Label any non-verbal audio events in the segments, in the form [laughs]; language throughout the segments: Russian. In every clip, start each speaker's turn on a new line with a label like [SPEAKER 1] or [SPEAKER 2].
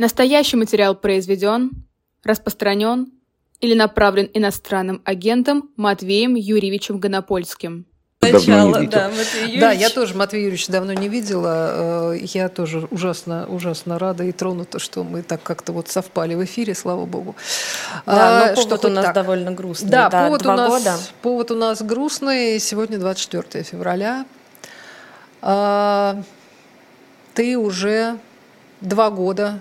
[SPEAKER 1] Настоящий материал произведен, распространен или направлен иностранным агентом Матвеем Юрьевичем Гонопольским.
[SPEAKER 2] Начало, да, Матвей Юрьевич. Да, я тоже Матвей Юрьевич давно не видела. Э, я тоже ужасно, ужасно рада и тронута, что мы так как-то вот совпали в эфире, слава богу.
[SPEAKER 3] Да, но а, повод что у нас так. довольно грустный.
[SPEAKER 2] Да, да повод, у нас, года. повод у нас грустный. Сегодня 24 февраля. А, ты уже два года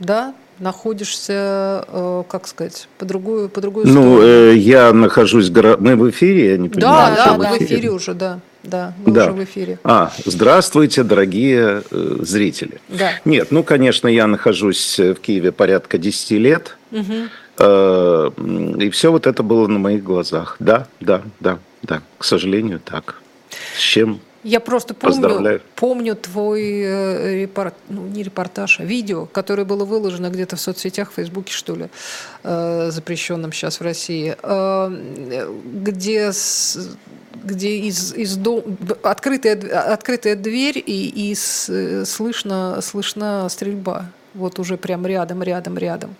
[SPEAKER 2] да, находишься, э, как сказать, по другую, по другую
[SPEAKER 4] ну, сторону. Ну, э, я нахожусь, мы в эфире, я не
[SPEAKER 2] понимаю. Да, да, мы в эфире уже, да. Да, мы да. уже в эфире.
[SPEAKER 4] А, здравствуйте, дорогие э, зрители.
[SPEAKER 2] Да.
[SPEAKER 4] Нет, ну, конечно, я нахожусь в Киеве порядка 10 лет. Угу. Э, и все вот это было на моих глазах. Да, да, да, да. К сожалению, так. С чем
[SPEAKER 2] я просто помню, помню твой э, репорт, ну, не репортаж, а видео, которое было выложено где-то в соцсетях, в Фейсбуке, что ли, э, запрещенном сейчас в России, э, где, где из, из дом, открытая, открытая дверь и, и слышно, слышна стрельба. Вот уже прям рядом, рядом, рядом.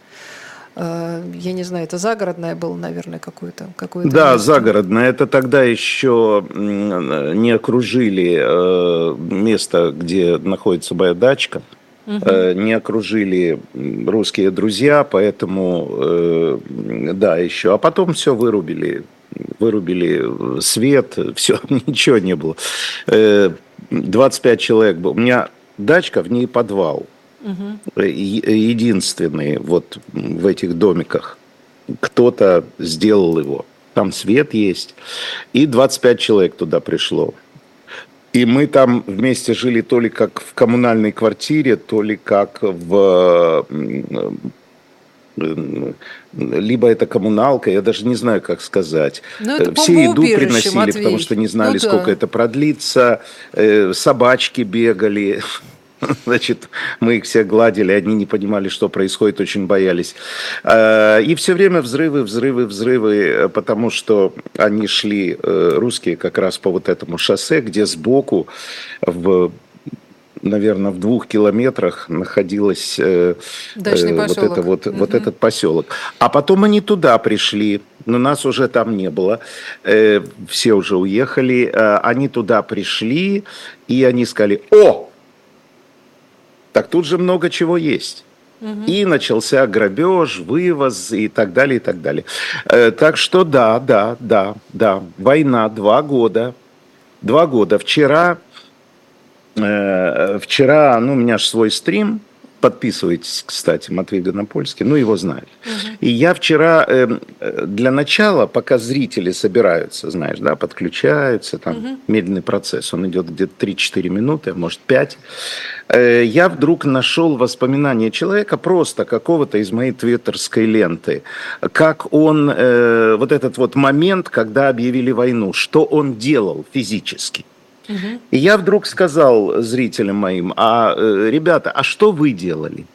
[SPEAKER 2] Э, я не знаю, это загородное было, наверное, какое-то. Какое
[SPEAKER 4] да, место. загородное. Это тогда еще не окружили э, место, где находится моя дачка. Угу. Не окружили русские друзья, поэтому, да, еще. А потом все вырубили. Вырубили свет, [laughs] все, ничего не было. 25 человек было. У меня дачка, в ней подвал угу. единственный вот в этих домиках. Кто-то сделал его. Там свет есть. И 25 человек туда пришло. И мы там вместе жили то ли как в коммунальной квартире, то ли как в... Либо это коммуналка, я даже не знаю, как сказать.
[SPEAKER 2] Ну, это Все еду приносили, Матвей.
[SPEAKER 4] потому что не знали, ну, сколько да. это продлится. Э, собачки бегали. [laughs] Значит, мы их все гладили, они не понимали, что происходит, очень боялись. Э, и все время взрывы, взрывы, взрывы, э, потому что они шли, э, русские, как раз по вот этому шоссе, где сбоку в наверное, в двух километрах находилась э, э, вот, это вот, угу. вот этот поселок. А потом они туда пришли, но нас уже там не было, э, все уже уехали. Э, они туда пришли, и они сказали, о, так тут же много чего есть. И начался грабеж, вывоз и так далее, и так далее. Э, так что да, да, да, да. Война два года. Два года. Вчера, э, вчера, ну, у меня же свой стрим, Подписывайтесь, кстати, Матвей Гонопольский, ну, его знают. Угу. И я вчера э, для начала, пока зрители собираются, знаешь, да, подключаются, там угу. медленный процесс, он идет где-то 3-4 минуты, а может 5, э, я вдруг нашел воспоминания человека просто какого-то из моей твиттерской ленты, как он, э, вот этот вот момент, когда объявили войну, что он делал физически. И я вдруг сказал зрителям моим, а, э, ребята, а что вы делали?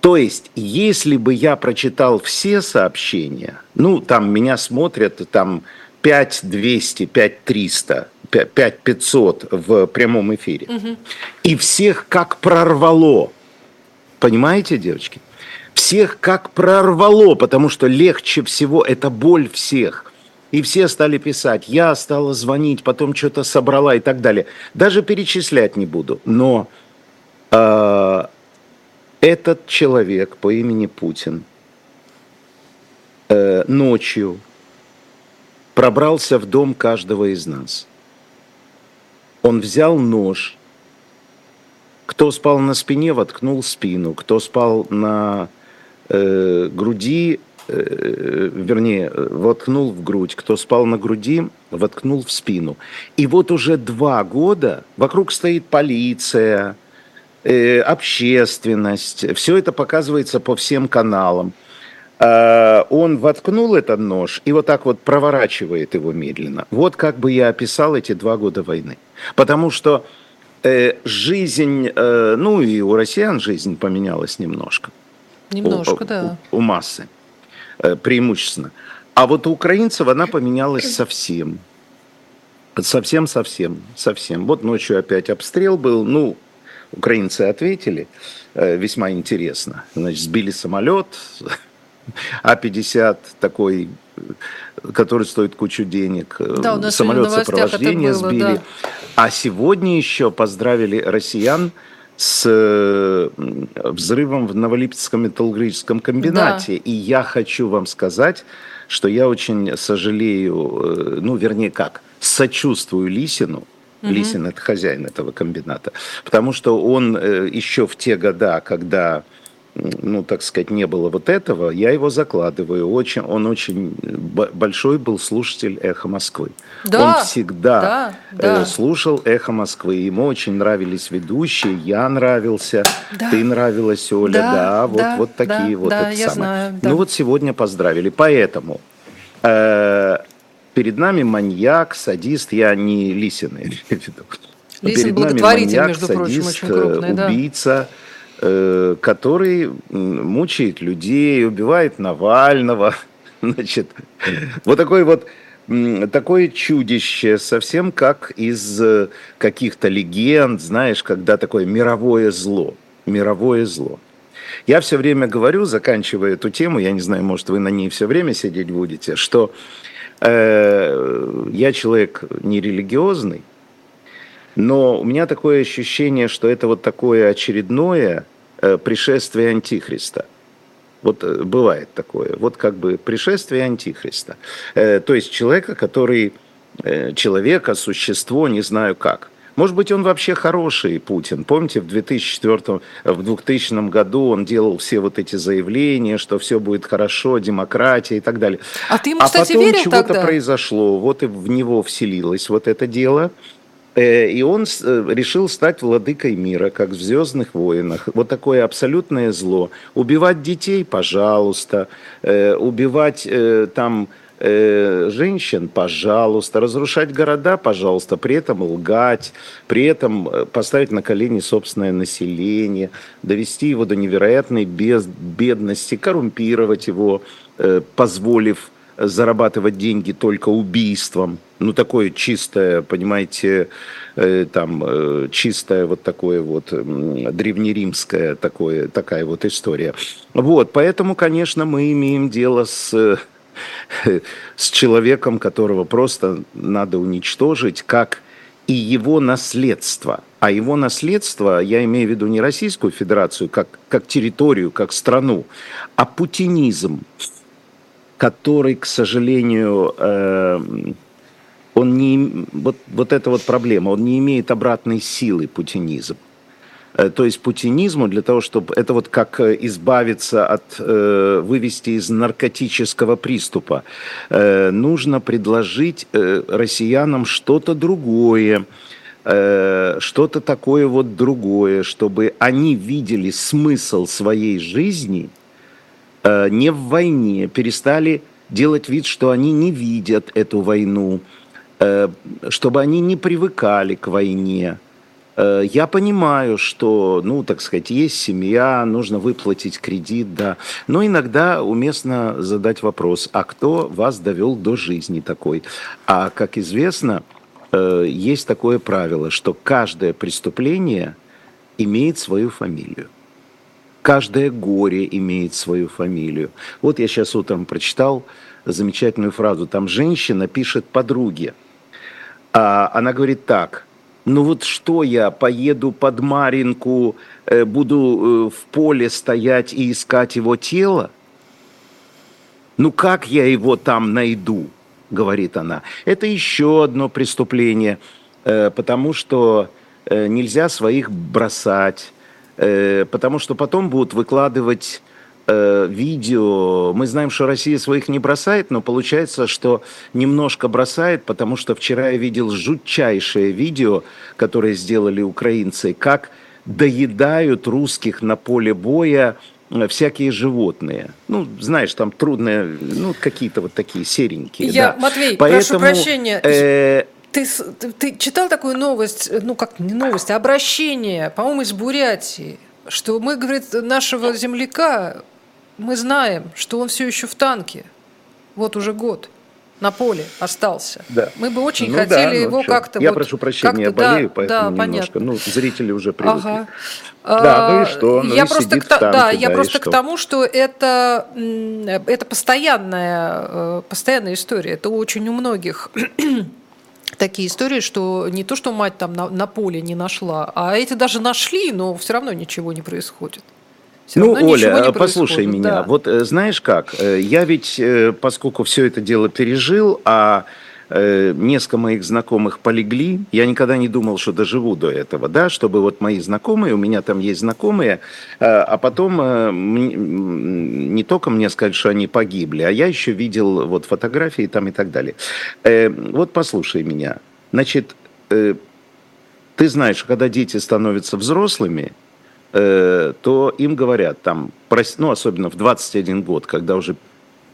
[SPEAKER 4] То есть, если бы я прочитал все сообщения, ну, там меня смотрят, там 5200, 5300, 5500 в прямом эфире, и всех как прорвало, понимаете, девочки? Всех как прорвало, потому что легче всего, это боль всех. И все стали писать, я стала звонить, потом что-то собрала и так далее. Даже перечислять не буду. Но э, этот человек по имени Путин э, ночью пробрался в дом каждого из нас. Он взял нож. Кто спал на спине, воткнул спину. Кто спал на э, груди, Э, вернее, воткнул в грудь, кто спал на груди, воткнул в спину. И вот уже два года вокруг стоит полиция, э, общественность, все это показывается по всем каналам. А, он воткнул этот нож и вот так вот проворачивает его медленно. Вот как бы я описал эти два года войны. Потому что э, жизнь, ну и у россиян жизнь поменялась немножко.
[SPEAKER 2] Немножко, у, да.
[SPEAKER 4] У, у массы. Э, преимущественно. А вот у украинцев она поменялась совсем. Совсем-совсем, совсем. Вот ночью опять обстрел был. Ну, украинцы ответили э, весьма интересно. Значит, сбили самолет, [laughs] А-50 такой, который стоит кучу денег. Да, у нас самолет сопровождения было, сбили. Да. А сегодня еще поздравили россиян с взрывом в Новолипецком металлургическом комбинате. Да. И я хочу вам сказать, что я очень сожалею, э, ну, вернее, как, сочувствую Лисину, Угу. Лисин это хозяин этого комбината. Потому что он э, еще в те года, когда ну, так сказать, не было вот этого, я его закладываю. Очень, он очень большой был слушатель «Эхо Москвы». Да, он всегда да, да. Э, слушал «Эхо Москвы». Ему очень нравились ведущие, я нравился, да. ты нравилась, Оля, да, да вот, да, вот такие да, вот. Да, это я самое. знаю. Да. Ну вот сегодня поздравили. Поэтому э, перед нами маньяк, садист, я не Лисин, я имею в виду.
[SPEAKER 2] Лисин перед нами маньяк, между прочим, садист, очень крупный, да.
[SPEAKER 4] убийца, Э, который мучает людей, убивает Навального. [laughs] Значит, вот такой вот такое чудище, совсем как из э, каких-то легенд, знаешь, когда такое мировое зло, мировое зло. Я все время говорю, заканчивая эту тему, я не знаю, может, вы на ней все время сидеть будете, что э, я человек нерелигиозный, но у меня такое ощущение, что это вот такое очередное э, пришествие Антихриста. Вот э, бывает такое. Вот как бы пришествие Антихриста. Э, то есть человека, который... Человека, существо, не знаю как. Может быть, он вообще хороший, Путин. Помните, в 2004, в 2000 году он делал все вот эти заявления, что все будет хорошо, демократия и так далее.
[SPEAKER 2] А ты ему, а кстати,
[SPEAKER 4] потом
[SPEAKER 2] верил
[SPEAKER 4] чего-то произошло, вот и в него вселилось вот это дело. Э, и он э, решил стать владыкой мира, как в «Звездных войнах». Вот такое абсолютное зло. Убивать детей, пожалуйста. Э, убивать там женщин, пожалуйста, разрушать города, пожалуйста, при этом лгать, при этом поставить на колени собственное население, довести его до невероятной бедности, коррумпировать его, позволив зарабатывать деньги только убийством. Ну, такое чистое, понимаете, э, там, э, чистое вот такое вот древнеримское такое, такая вот история. Вот, поэтому, конечно, мы имеем дело с [laughs] с человеком, которого просто надо уничтожить, как и его наследство. А его наследство, я имею в виду не Российскую Федерацию как, как территорию, как страну, а путинизм который, к сожалению, э, он не, вот, вот эта вот проблема, он не имеет обратной силы, путинизм. Э, то есть путинизму для того, чтобы это вот как э, избавиться от, вывести из наркотического приступа, нужно предложить россиянам что-то другое, что-то такое вот другое, чтобы они видели смысл своей жизни – Э, не в войне, перестали делать вид, что они не видят эту войну, э, чтобы они не привыкали к войне. Э, я понимаю, что, ну, так сказать, есть семья, нужно выплатить кредит, да. Но иногда уместно задать вопрос, а кто вас довел до жизни такой? А, как известно, есть такое правило, что каждое преступление имеет свою фамилию. Каждое горе имеет свою фамилию. Вот я сейчас утром прочитал замечательную фразу. Там женщина пишет подруге. А она говорит так. Ну вот что я поеду под Маринку, э, буду э, в поле стоять и искать его тело? Ну как я его там найду? Говорит она. Это еще одно преступление, э, потому что нельзя своих бросать потому что потом будут выкладывать э, видео. Мы знаем, что Россия своих не бросает, но получается, что немножко бросает, потому что вчера я видел жутчайшее видео, которое сделали украинцы, как доедают русских на поле боя э, всякие животные. Ну, знаешь, там трудные, ну, какие-то вот такие серенькие.
[SPEAKER 2] Я, да. Матвей, Поэтому, прошу прощения. Э, ты, ты, ты читал такую новость, ну как не новость, а обращение, по-моему, из Бурятии, что мы, говорит, нашего земляка, мы знаем, что он все еще в танке. Вот уже год. на поле остался.
[SPEAKER 4] Да.
[SPEAKER 2] Мы бы очень ну, хотели да, ну его как-то...
[SPEAKER 4] Я вот, прошу прощения, я болею, да, поэтому да, немножко... Понятно. Ну, зрители уже привыкли. Ага.
[SPEAKER 2] Да, ну и что? Ну я и просто, к, танке, да, я просто к тому, что это, это постоянная, э, постоянная история. Это очень у многих [clears throat] такие истории, что не то, что мать там на, на поле не нашла, а эти даже нашли, но все равно ничего не происходит.
[SPEAKER 4] Все ну, Оля, послушай меня. Да. Вот э, знаешь как, э, я ведь, поскольку все это дело пережил, а э, несколько моих знакомых полегли. Я никогда не думал, что доживу до этого, да, чтобы вот мои знакомые, у меня там есть знакомые, э, а потом э, не только мне сказать, что они погибли, а я еще видел вот фотографии там и так далее. Э, вот послушай меня. Значит, э, ты знаешь, когда дети становятся взрослыми, э, то им говорят там, ну, особенно в 21 год, когда уже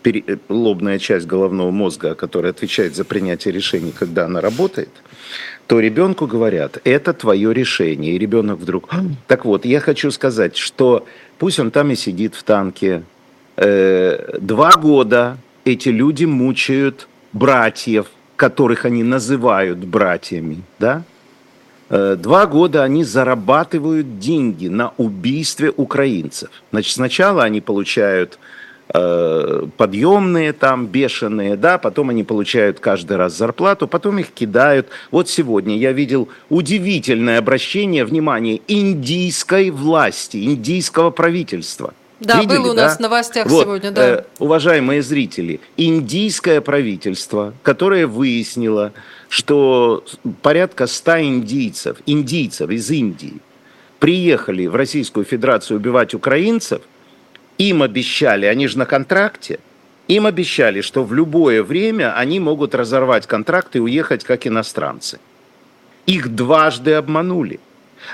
[SPEAKER 4] Э, лобная часть головного мозга, которая отвечает за принятие решений, когда она работает, то ребенку говорят, это твое решение. И ребенок вдруг... Так вот, я хочу сказать, что пусть он там и сидит в танке, э, два года эти люди мучают братьев, которых они называют братьями, да? Э, два года они зарабатывают деньги на убийстве украинцев. Значит, сначала они получают Э, подъемные там, бешеные, да, потом они получают каждый раз зарплату, потом их кидают. Вот сегодня я видел удивительное обращение, внимание, индийской власти, индийского правительства.
[SPEAKER 2] Да, Видели, был у нас да? в новостях вот, сегодня, да. Э,
[SPEAKER 4] уважаемые зрители, индийское правительство, которое выяснило, что порядка ста индийцев, индийцев из Индии, приехали в Российскую Федерацию убивать украинцев – им обещали, они же на контракте, им обещали, что в любое время они могут разорвать контракт и уехать как иностранцы. Их дважды обманули.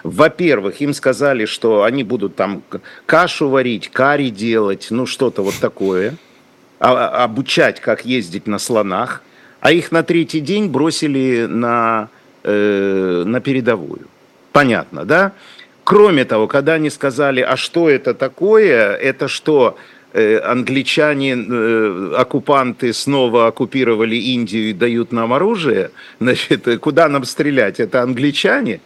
[SPEAKER 4] Во-первых, им сказали, что они будут там кашу варить, карри делать, ну что-то вот такое, а, обучать, как ездить на слонах, а их на третий день бросили на, э, на передовую. Понятно, да? Кроме того, когда они сказали, а что это такое, это что, э, англичане, э, оккупанты снова оккупировали Индию и дают нам оружие, значит, куда нам стрелять, это англичане?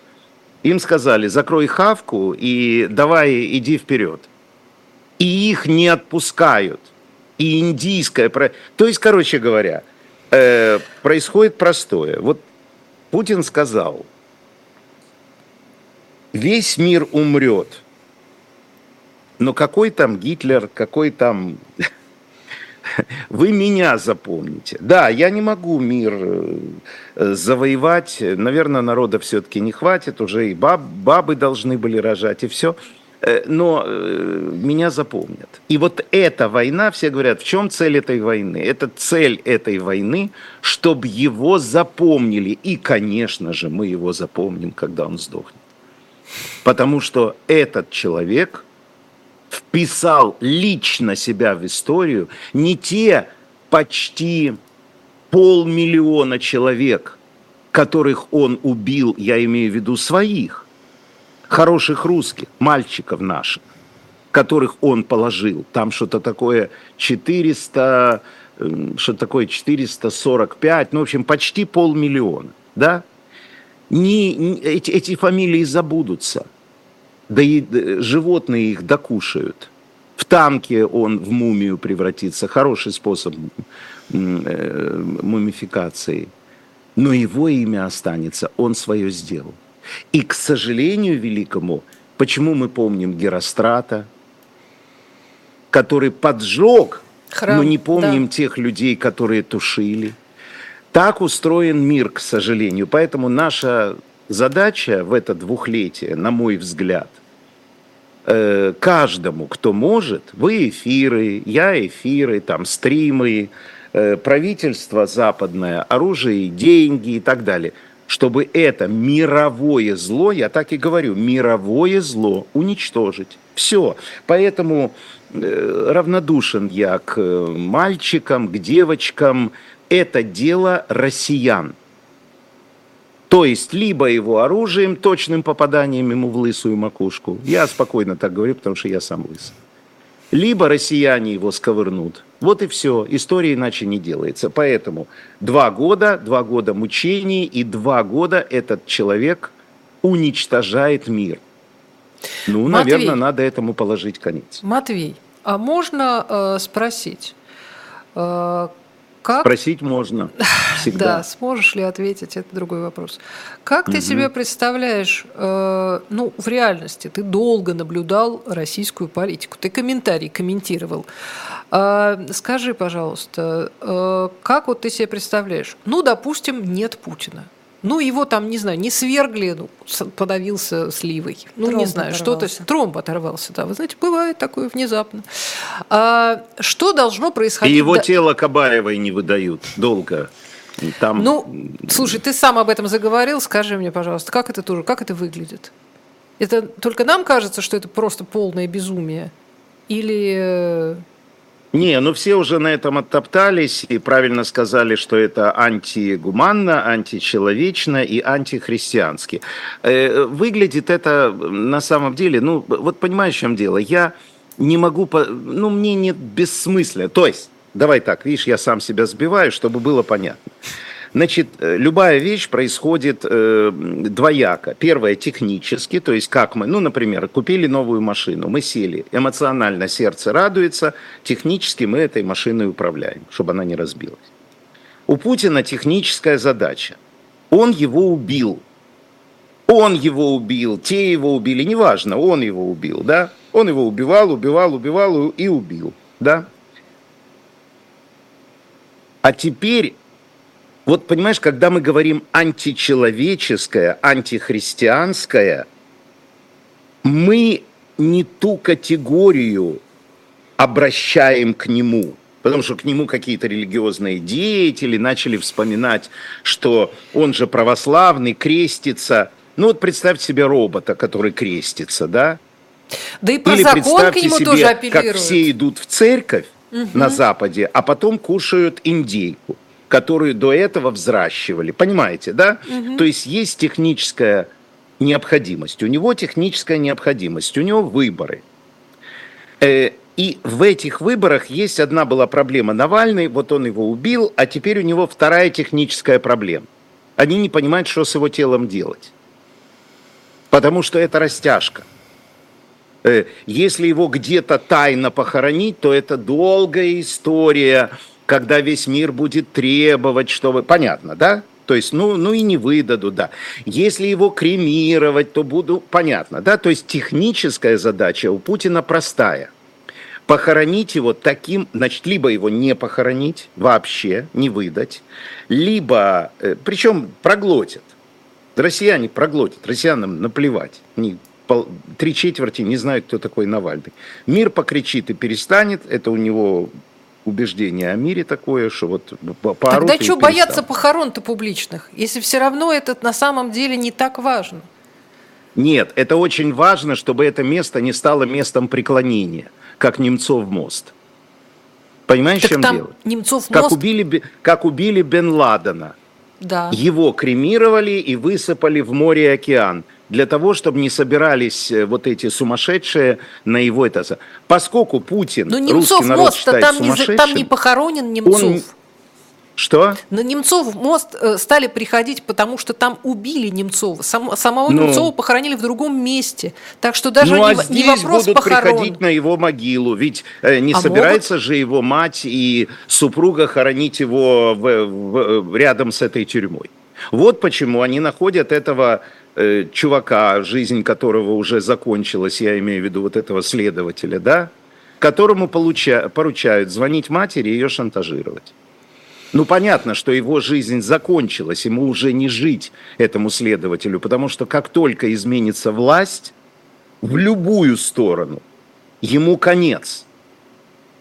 [SPEAKER 4] Им сказали, закрой хавку и давай иди вперед. И их не отпускают. И индийское... То есть, короче говоря, э, происходит простое. Вот Путин сказал, весь мир умрет. Но какой там Гитлер, какой там... [laughs] Вы меня запомните. Да, я не могу мир э, завоевать. Наверное, народа все-таки не хватит. Уже и баб, бабы должны были рожать, и все. Э, но э, меня запомнят. И вот эта война, все говорят, в чем цель этой войны? Это цель этой войны, чтобы его запомнили. И, конечно же, мы его запомним, когда он сдохнет. Потому что этот человек вписал лично себя в историю не те почти полмиллиона человек, которых он убил, я имею в виду своих, хороших русских, мальчиков наших, которых он положил. Там что-то такое 400, что такое 445, ну, в общем, почти полмиллиона, да? не, не, эти, эти фамилии забудутся. Да и животные их докушают. В танке он в мумию превратится. Хороший способ э, мумификации. Но его имя останется. Он свое сделал. И, к сожалению великому, почему мы помним Герострата, который поджег, Храм, но не помним да. тех людей, которые тушили – так устроен мир, к сожалению. Поэтому наша задача в это двухлетие, на мой взгляд, э, каждому, кто может, вы эфиры, я эфиры, там стримы, э, правительство западное, оружие, деньги и так далее, чтобы это мировое зло, я так и говорю, мировое зло уничтожить. Все. Поэтому э, равнодушен я к мальчикам, к девочкам, это дело россиян. То есть, либо его оружием, точным попаданием ему в лысую макушку. Я спокойно так говорю, потому что я сам лысый. Либо россияне его сковырнут. Вот и все. История иначе не делается. Поэтому два года, два года мучений и два года этот человек уничтожает мир. Ну, Матвей, наверное, надо этому положить конец.
[SPEAKER 2] Матвей, а можно э, спросить, э,
[SPEAKER 4] как... Спросить можно всегда.
[SPEAKER 2] Да, сможешь ли ответить, это другой вопрос. Как ты себе представляешь, э, ну, в реальности, ты долго наблюдал российскую политику, ты комментарий комментировал. Э, скажи, пожалуйста, э, как вот ты себе представляешь? Ну, допустим, нет Путина. Ну, его там, не знаю, не свергли, ну, подавился сливой. Ну, тромб не знаю, что-то... Тромб оторвался, да. Вы знаете, бывает такое внезапно. А, что должно происходить?
[SPEAKER 4] И его тело Кабаевой не выдают долго.
[SPEAKER 2] Там... Ну, слушай, ты сам об этом заговорил, скажи мне, пожалуйста, как это тоже, как это выглядит? Это только нам кажется, что это просто полное безумие? Или э,
[SPEAKER 4] не, ну все уже на этом оттоптались и правильно сказали, что это антигуманно, античеловечно и антихристиански. Э, выглядит это на самом деле, ну вот понимаешь, в чем дело? Я не могу, ну мне нет бессмысля. То есть, давай так, видишь, я сам себя сбиваю, чтобы было понятно. Значит, э, любая вещь происходит э, двояко. Первое технически, то есть как мы, ну, например, купили новую машину, мы сели, эмоционально сердце радуется, технически мы этой машиной управляем, чтобы она не разбилась. У Путина техническая задача. Он его убил. Он его убил, те его убили, неважно, он его убил, да? Он его убивал, убивал, убивал и убил, да? А теперь вот понимаешь, когда мы говорим античеловеческое, антихристианское, мы не ту категорию обращаем к нему, потому что к нему какие-то религиозные деятели начали вспоминать, что он же православный, крестится. Ну вот представьте себе робота, который крестится, да?
[SPEAKER 2] Да и про Или закон к нему
[SPEAKER 4] себе,
[SPEAKER 2] тоже апеллируют.
[SPEAKER 4] как все идут в церковь угу. на Западе, а потом кушают индейку которую до этого взращивали. Понимаете, да? Угу. То есть есть техническая необходимость. У него техническая необходимость, у него выборы. Э, и в этих выборах есть одна была проблема. Навальный, вот он его убил, а теперь у него вторая техническая проблема. Они не понимают, что с его телом делать. Потому что это растяжка. Э, если его где-то тайно похоронить, то это долгая история когда весь мир будет требовать, чтобы... Понятно, да? То есть, ну, ну и не выдадут, да. Если его кремировать, то буду... Понятно, да? То есть техническая задача у Путина простая. Похоронить его таким, значит, либо его не похоронить вообще, не выдать, либо, э, причем проглотят. Россияне проглотят, россиянам наплевать. Они пол, три четверти не знают, кто такой Навальный. Мир покричит и перестанет, это у него убеждение о мире такое, что вот
[SPEAKER 2] Тогда что бояться похорон-то публичных, если все равно это на самом деле не так важно?
[SPEAKER 4] Нет, это очень важно, чтобы это место не стало местом преклонения, как Немцов мост. Понимаешь, так чем там дело?
[SPEAKER 2] Немцов
[SPEAKER 4] как Убили, как убили Бен Ладена.
[SPEAKER 2] Да.
[SPEAKER 4] Его кремировали и высыпали в море и океан для того, чтобы не собирались э, вот эти сумасшедшие на его это. Поскольку Путин, Но Немцов русский народ считает
[SPEAKER 2] там не, там не похоронен Немцов. Он,
[SPEAKER 4] что?
[SPEAKER 2] На Немцов мост э, стали приходить, потому что там убили Немцова. Сам, самого ну, Немцова похоронили в другом месте. Так что даже ну,
[SPEAKER 4] не, а здесь не вопрос будут похорон. приходить на его могилу. Ведь э, не а собирается могут? же его мать и супруга хоронить его в, в, в, рядом с этой тюрьмой. Вот почему они находят этого э, чувака, жизнь которого уже закончилась, я имею в виду вот этого следователя, да, которому получа, поручают звонить матери и ее шантажировать. Ну, понятно, что его жизнь закончилась, ему уже не жить этому следователю, потому что как только изменится власть, в любую сторону, ему конец.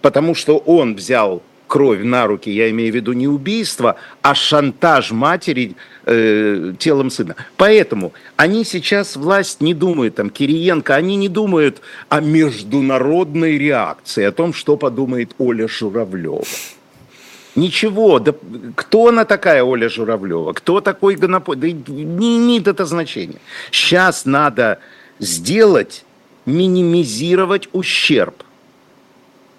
[SPEAKER 4] Потому что он взял кровь на руки, я имею в виду не убийство, а шантаж матери э, телом сына. Поэтому они сейчас, власть не думает, там, Кириенко, они не думают о международной реакции, о том, что подумает Оля Журавлева. Ничего, да кто она такая Оля Журавлева, кто такой Гонопой, да не имеет это значения. Сейчас надо сделать, минимизировать ущерб.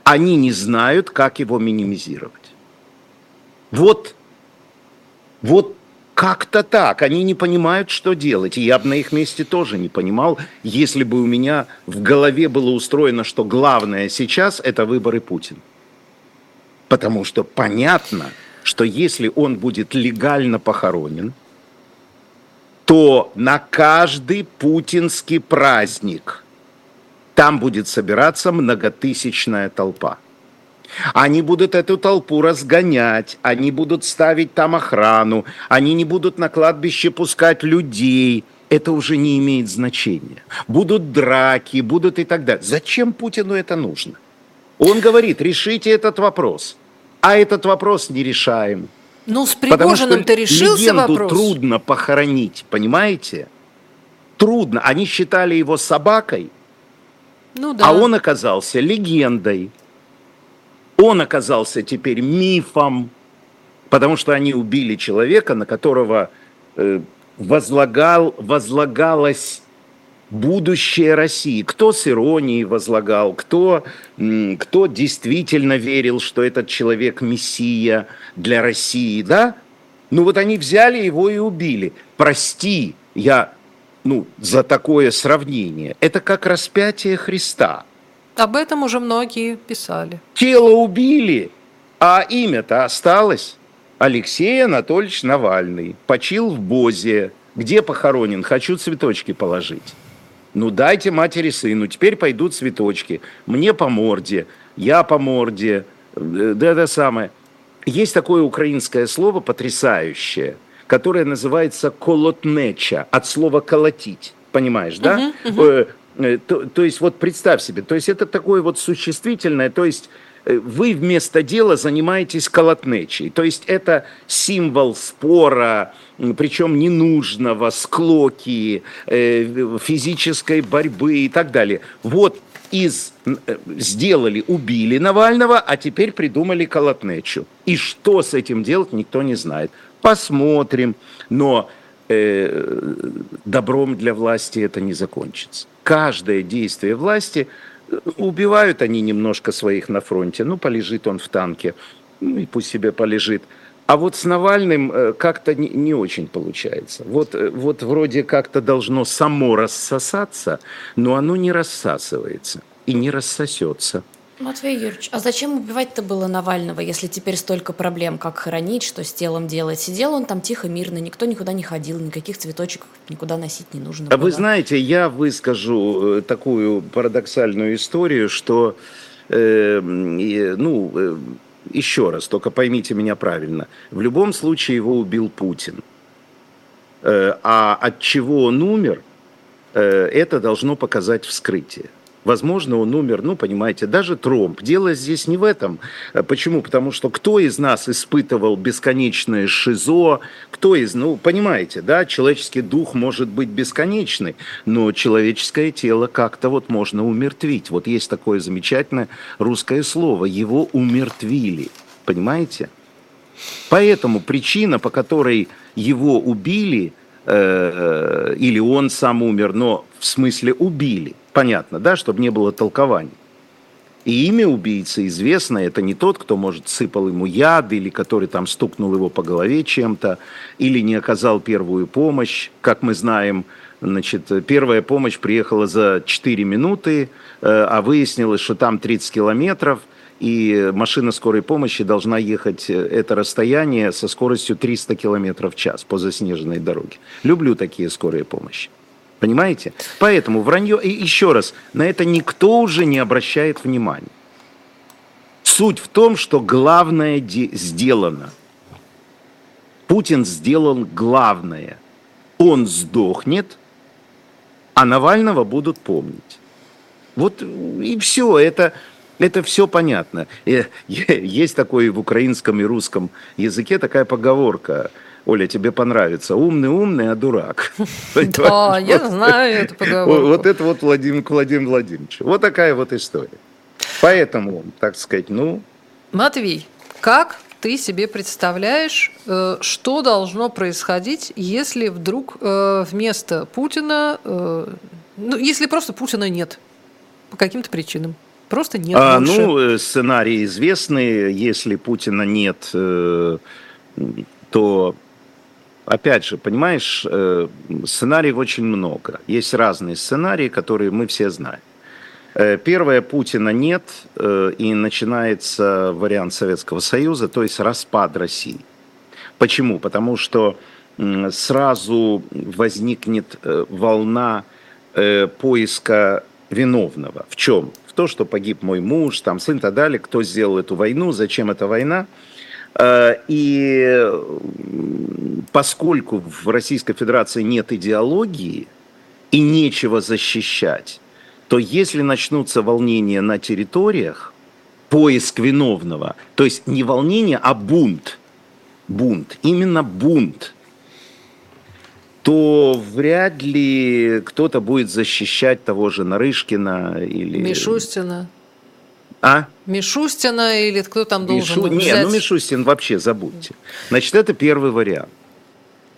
[SPEAKER 4] Они не знают, как его минимизировать. Вот, вот как-то так. Они не понимают, что делать. И я бы на их месте тоже не понимал, если бы у меня в голове было устроено, что главное сейчас – это выборы Путина. Потому что понятно, что если он будет легально похоронен, то на каждый путинский праздник там будет собираться многотысячная толпа. Они будут эту толпу разгонять, они будут ставить там охрану, они не будут на кладбище пускать людей. Это уже не имеет значения. Будут драки, будут и так далее. Зачем Путину это нужно? Он говорит, решите этот вопрос. А этот вопрос не решаем.
[SPEAKER 2] Ну, с Пригожиным-то решился вопрос.
[SPEAKER 4] трудно похоронить, понимаете? Трудно. Они считали его собакой, ну, да. а он оказался легендой. Он оказался теперь мифом, потому что они убили человека, на которого э, возлагал, возлагалось будущее России. Кто с иронией возлагал, кто, кто действительно верил, что этот человек мессия для России, да? Ну вот они взяли его и убили. Прости, я ну, за такое сравнение. Это как распятие Христа.
[SPEAKER 2] Об этом уже многие писали.
[SPEAKER 4] Тело убили, а имя-то осталось. Алексей Анатольевич Навальный почил в Бозе. Где похоронен? Хочу цветочки положить. Ну дайте матери сыну, теперь пойдут цветочки. Мне по морде, я по морде. Э, да, это самое. Есть такое украинское слово потрясающее, которое называется колотнеча, от слова колотить. Понимаешь, да? Uh-huh, uh-huh. То, то есть вот представь себе, то есть это такое вот существительное, то есть Э, вы вместо дела занимаетесь колотнечей. То есть это символ спора, причем ненужного, склоки, физической борьбы и так далее. Вот из сделали, убили Навального, а теперь придумали колотнечу. И что с этим делать, никто не знает. Посмотрим. Но э, добром для власти это не закончится. Каждое действие власти Убивают они немножко своих на фронте. Ну, полежит он в танке. Ну, и пусть себе полежит. А вот с Навальным э, как-то не, не очень получается. Вот, э, вот вроде как-то должно само рассосаться, но оно не рассасывается и не рассосется.
[SPEAKER 3] Матвей Юрьевич, а зачем убивать-то было Навального, если теперь столько проблем, как хоронить, что с телом делать? Сидел он там тихо, мирно, никто никуда не ходил, никаких цветочек никуда носить не нужно
[SPEAKER 4] А было. вы знаете, я выскажу э, такую парадоксальную историю, что, э, ну, э, еще раз, только поймите меня правильно, в любом случае его убил Путин. Э, а от чего он умер, э, это должно показать вскрытие. Возможно, он умер, ну, понимаете, даже тромб. Дело здесь не в этом. Э, почему? Потому что кто из нас испытывал бесконечное шизо, кто из, ну, понимаете, да, человеческий дух может быть бесконечный, но человеческое тело как-то вот можно умертвить. Вот есть такое замечательное русское слово, его умертвили, понимаете? Поэтому причина, по которой его убили, э, э или он сам умер, но в смысле убили – понятно, да, чтобы не было толкований. И имя убийцы известно, это не тот, кто, может, сыпал ему яд, или который там стукнул его по голове чем-то, или не оказал первую помощь. Как мы знаем, значит, первая помощь приехала за 4 минуты, э, а выяснилось, что там 30 километров, и машина скорой помощи должна ехать э, это расстояние со скоростью 300 километров в час по заснеженной дороге. Люблю такие скорые помощи. Понимаете? Поэтому вранье, и еще раз, на это никто уже не обращает внимания. Суть в том, что главное сделано. Путин сделал главное. Он сдохнет, а Навального будут помнить. Вот и все, это, это все понятно. Э, есть такое в украинском и русском языке такая поговорка – Оля, тебе понравится. Умный умный, а дурак. [laughs]
[SPEAKER 2] Да, я знаю эту [laughs] поговорку.
[SPEAKER 4] Вот это вот Владимир Владимир Владимирович. Вот такая вот история. Поэтому, так сказать, ну...
[SPEAKER 2] Матвей, как ты себе представляешь, э, что должно происходить, если вдруг э, вместо Путина, э, ну, если просто Путина нет по каким-то причинам? просто нет
[SPEAKER 4] а. Ну, сценарии известны. Если Путина нет, то опять же, понимаешь, э, сценариев очень много. Есть разные сценарии, которые мы все знаем. Первое, Путина нет, и начинается вариант Советского Союза, то есть распад России. Почему? Потому что сразу возникнет волна поиска виновного. В чем? В то, что погиб мой муж, там сын и так далее, кто сделал эту войну, зачем эта война. Э, и поскольку в Российской Федерации нет идеологии и нечего защищать, то если начнутся волнения на территориях, поиск виновного, то есть не волнение, а бунт, бунт, именно бунт – то вряд ли кто-то будет защищать того же Нарышкина или...
[SPEAKER 2] Мишустина.
[SPEAKER 4] А?
[SPEAKER 2] Мишустина или кто там должен
[SPEAKER 4] Мишу... взять? Не, ну Мишустин вообще забудьте. Значит, это первый вариант.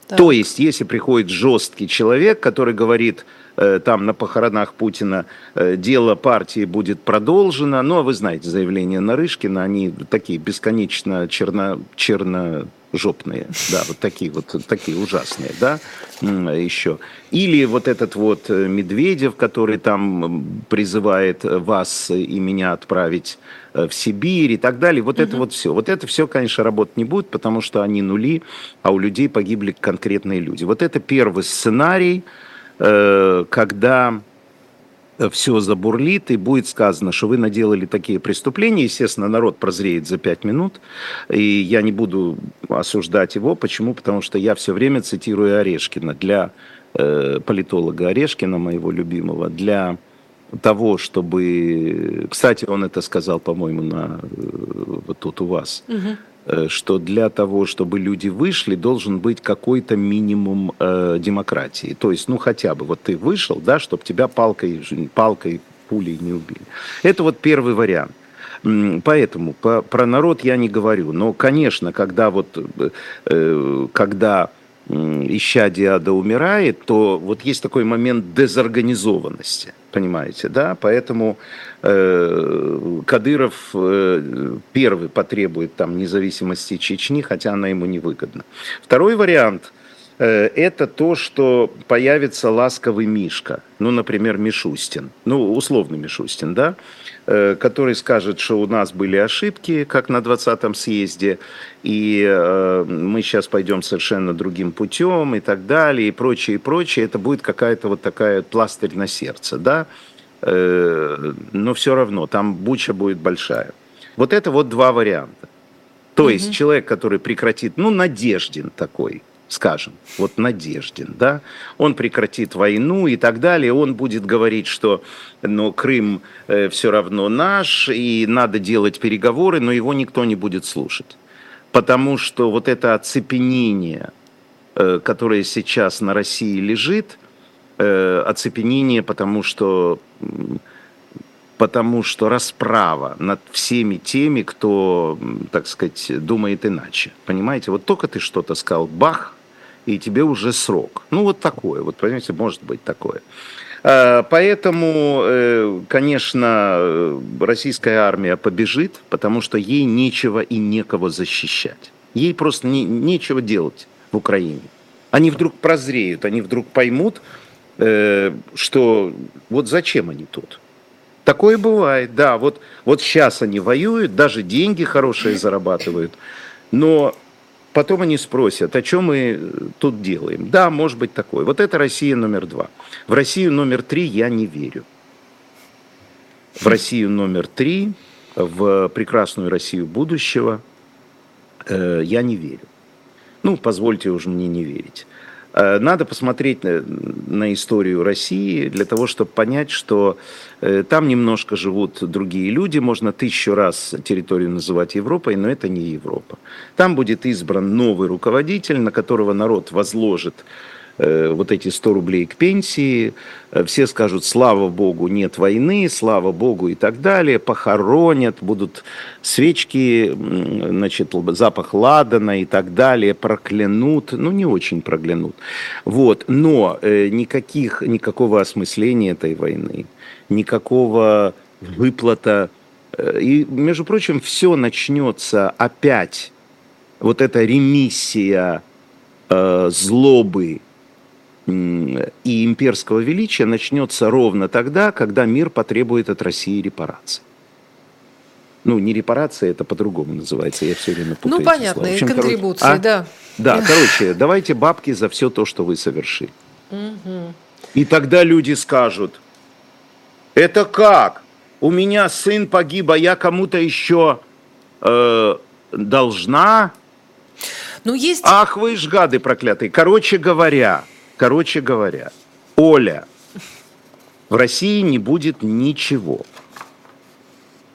[SPEAKER 4] Так. То есть, если приходит жесткий человек, который говорит, там на похоронах Путина э, дело партии будет продолжено, ну, а вы знаете заявления Нарышкина, они такие бесконечно черно, черно жопные, да, вот такие вот, такие ужасные, да, еще. Или вот этот вот э, Медведев, который там призывает вас и меня отправить э, в Сибирь и так далее. Вот угу. это вот все. Вот это все, конечно, работать не будет, потому что они нули, а у людей погибли конкретные люди. Вот это первый сценарий, э, когда все забурлит, и будет сказано, что вы наделали такие преступления. Естественно, народ прозреет за пять минут, и я не буду осуждать его. Почему? Потому что я все время цитирую Орешкина. Для э, политолога Орешкина, моего любимого, для того, чтобы... Кстати, он это сказал, по-моему, на... Э, вот тут у вас. Угу Э, что для того, чтобы люди вышли, должен быть какой-то минимум э, демократии. То есть, ну хотя бы, вот ты вышел, да, чтобы тебя палкой, палкой, пулей не убили. Это вот первый вариант. Поэтому по, про народ я не говорю. Но, конечно, когда вот, э, э когда ища Диада умирает, то вот есть такой момент дезорганизованности, понимаете, да? Поэтому э, Кадыров э, первый потребует там независимости Чечни, хотя она ему не выгодна. Второй вариант э, – это то, что появится ласковый Мишка, ну, например, Мишустин, ну, условный Мишустин, да, который скажет, что у нас были ошибки, как на 20-м съезде, и э, мы сейчас пойдем совершенно другим путем и так далее, и прочее, и прочее. Это будет какая-то вот такая пластырь на сердце, да? Э, но все равно, там буча будет большая. Вот это вот два варианта. То есть человек, который прекратит, ну, надежден такой – скажем, вот Надеждин, да, он прекратит войну и так далее, он будет говорить, что ну, Крым э, все равно наш, и надо делать переговоры, но его никто не будет слушать. Потому что вот это оцепенение, э, которое сейчас на России лежит, э, оцепенение, потому что потому что расправа над всеми теми, кто, так сказать, думает иначе. Понимаете, вот только ты что-то сказал, бах, и тебе уже срок. Ну, вот такое, вот, понимаете, может быть такое. А, поэтому, э, конечно, российская армия побежит, потому что ей нечего и некого защищать. Ей просто не, нечего делать в Украине. Они вдруг прозреют, они вдруг поймут, э, что вот зачем они тут. Такое бывает, да. Вот, вот сейчас они воюют, даже деньги хорошие зарабатывают. Но Потом они спросят, о чем мы тут делаем. Да, может быть такое. Вот это Россия номер два. В Россию номер три я не верю. В Россию номер три, в прекрасную Россию будущего э, я не верю. Ну, позвольте уже мне не верить. Э, надо посмотреть на, на историю России для того, чтобы понять, что э, там немножко живут другие люди. Можно тысячу раз территорию называть Европой, но это не Европа. Там будет избран новый руководитель, на которого народ возложит Э, вот эти 100 рублей к пенсии, э, все скажут, слава богу, нет войны, слава богу и так далее, похоронят, будут свечки, значит, запах ладана и так далее, проклянут, ну, не очень проклянут. Вот, но э, никаких, никакого осмысления этой войны, никакого выплата. Э, и, между прочим, все начнется опять, вот эта ремиссия э, злобы и имперского величия начнется ровно тогда, когда мир потребует от России репараций. Ну, не репарации, это по-другому называется, я все время путаю.
[SPEAKER 2] Ну, понятно, общем, и контрибуции, короче, а? да.
[SPEAKER 4] Да, короче, давайте бабки за все то, что вы совершили. Угу. И тогда люди скажут, это как? У меня сын погиб, а я кому-то еще э, должна? Ну, есть... Ах, вы ж гады проклятые. Короче говоря, короче говоря, Оля, в России не будет ничего.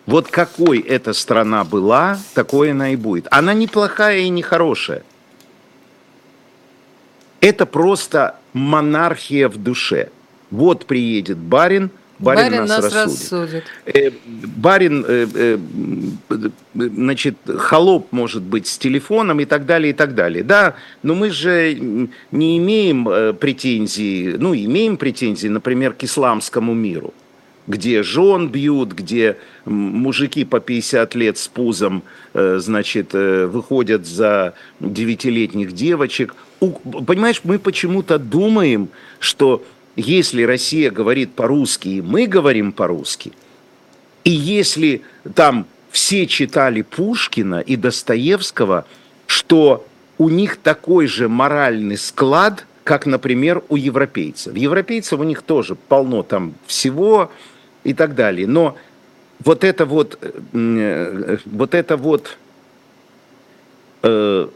[SPEAKER 4] Вот какой эта страна была, такой она и будет. Она не плохая и не хорошая. Это просто монархия в душе. Вот приедет барин, барин, барин нас, нас рассудит. рассудит. Э, барин, э, э, значит, холоп может быть с телефоном и так далее, и так далее. Да, но мы же не имеем претензий, ну, имеем претензии, например, к исламскому миру где жен бьют, где мужики по 50 лет с пузом, значит, выходят за девятилетних девочек. Понимаешь, мы почему-то думаем, что если Россия говорит по-русски, и мы говорим по-русски, и если там все читали Пушкина и Достоевского, что у них такой же моральный склад, как, например, у европейцев. Европейцев у них тоже полно там всего, и так далее. Но вот это вот, э, вот это вот э,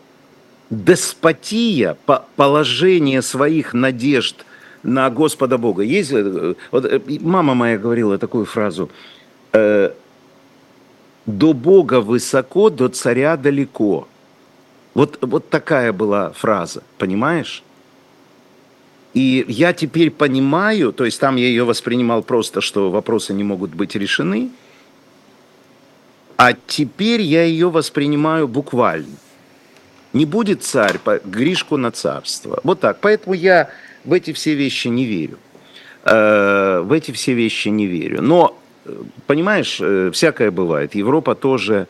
[SPEAKER 4] деспотия, положение своих надежд на Господа Бога. Есть, э, вот, э, мама моя говорила такую фразу, э, до Бога высоко, до царя далеко. Вот, вот такая была фраза, понимаешь? И я теперь понимаю, то есть там я ее воспринимал просто, что вопросы не могут быть решены, а теперь я ее воспринимаю буквально. Не будет царь, Гришку на царство. Вот так. Поэтому я в эти все вещи не верю. Э, в эти все вещи не верю. Но, э, понимаешь, э, всякое бывает. Европа тоже,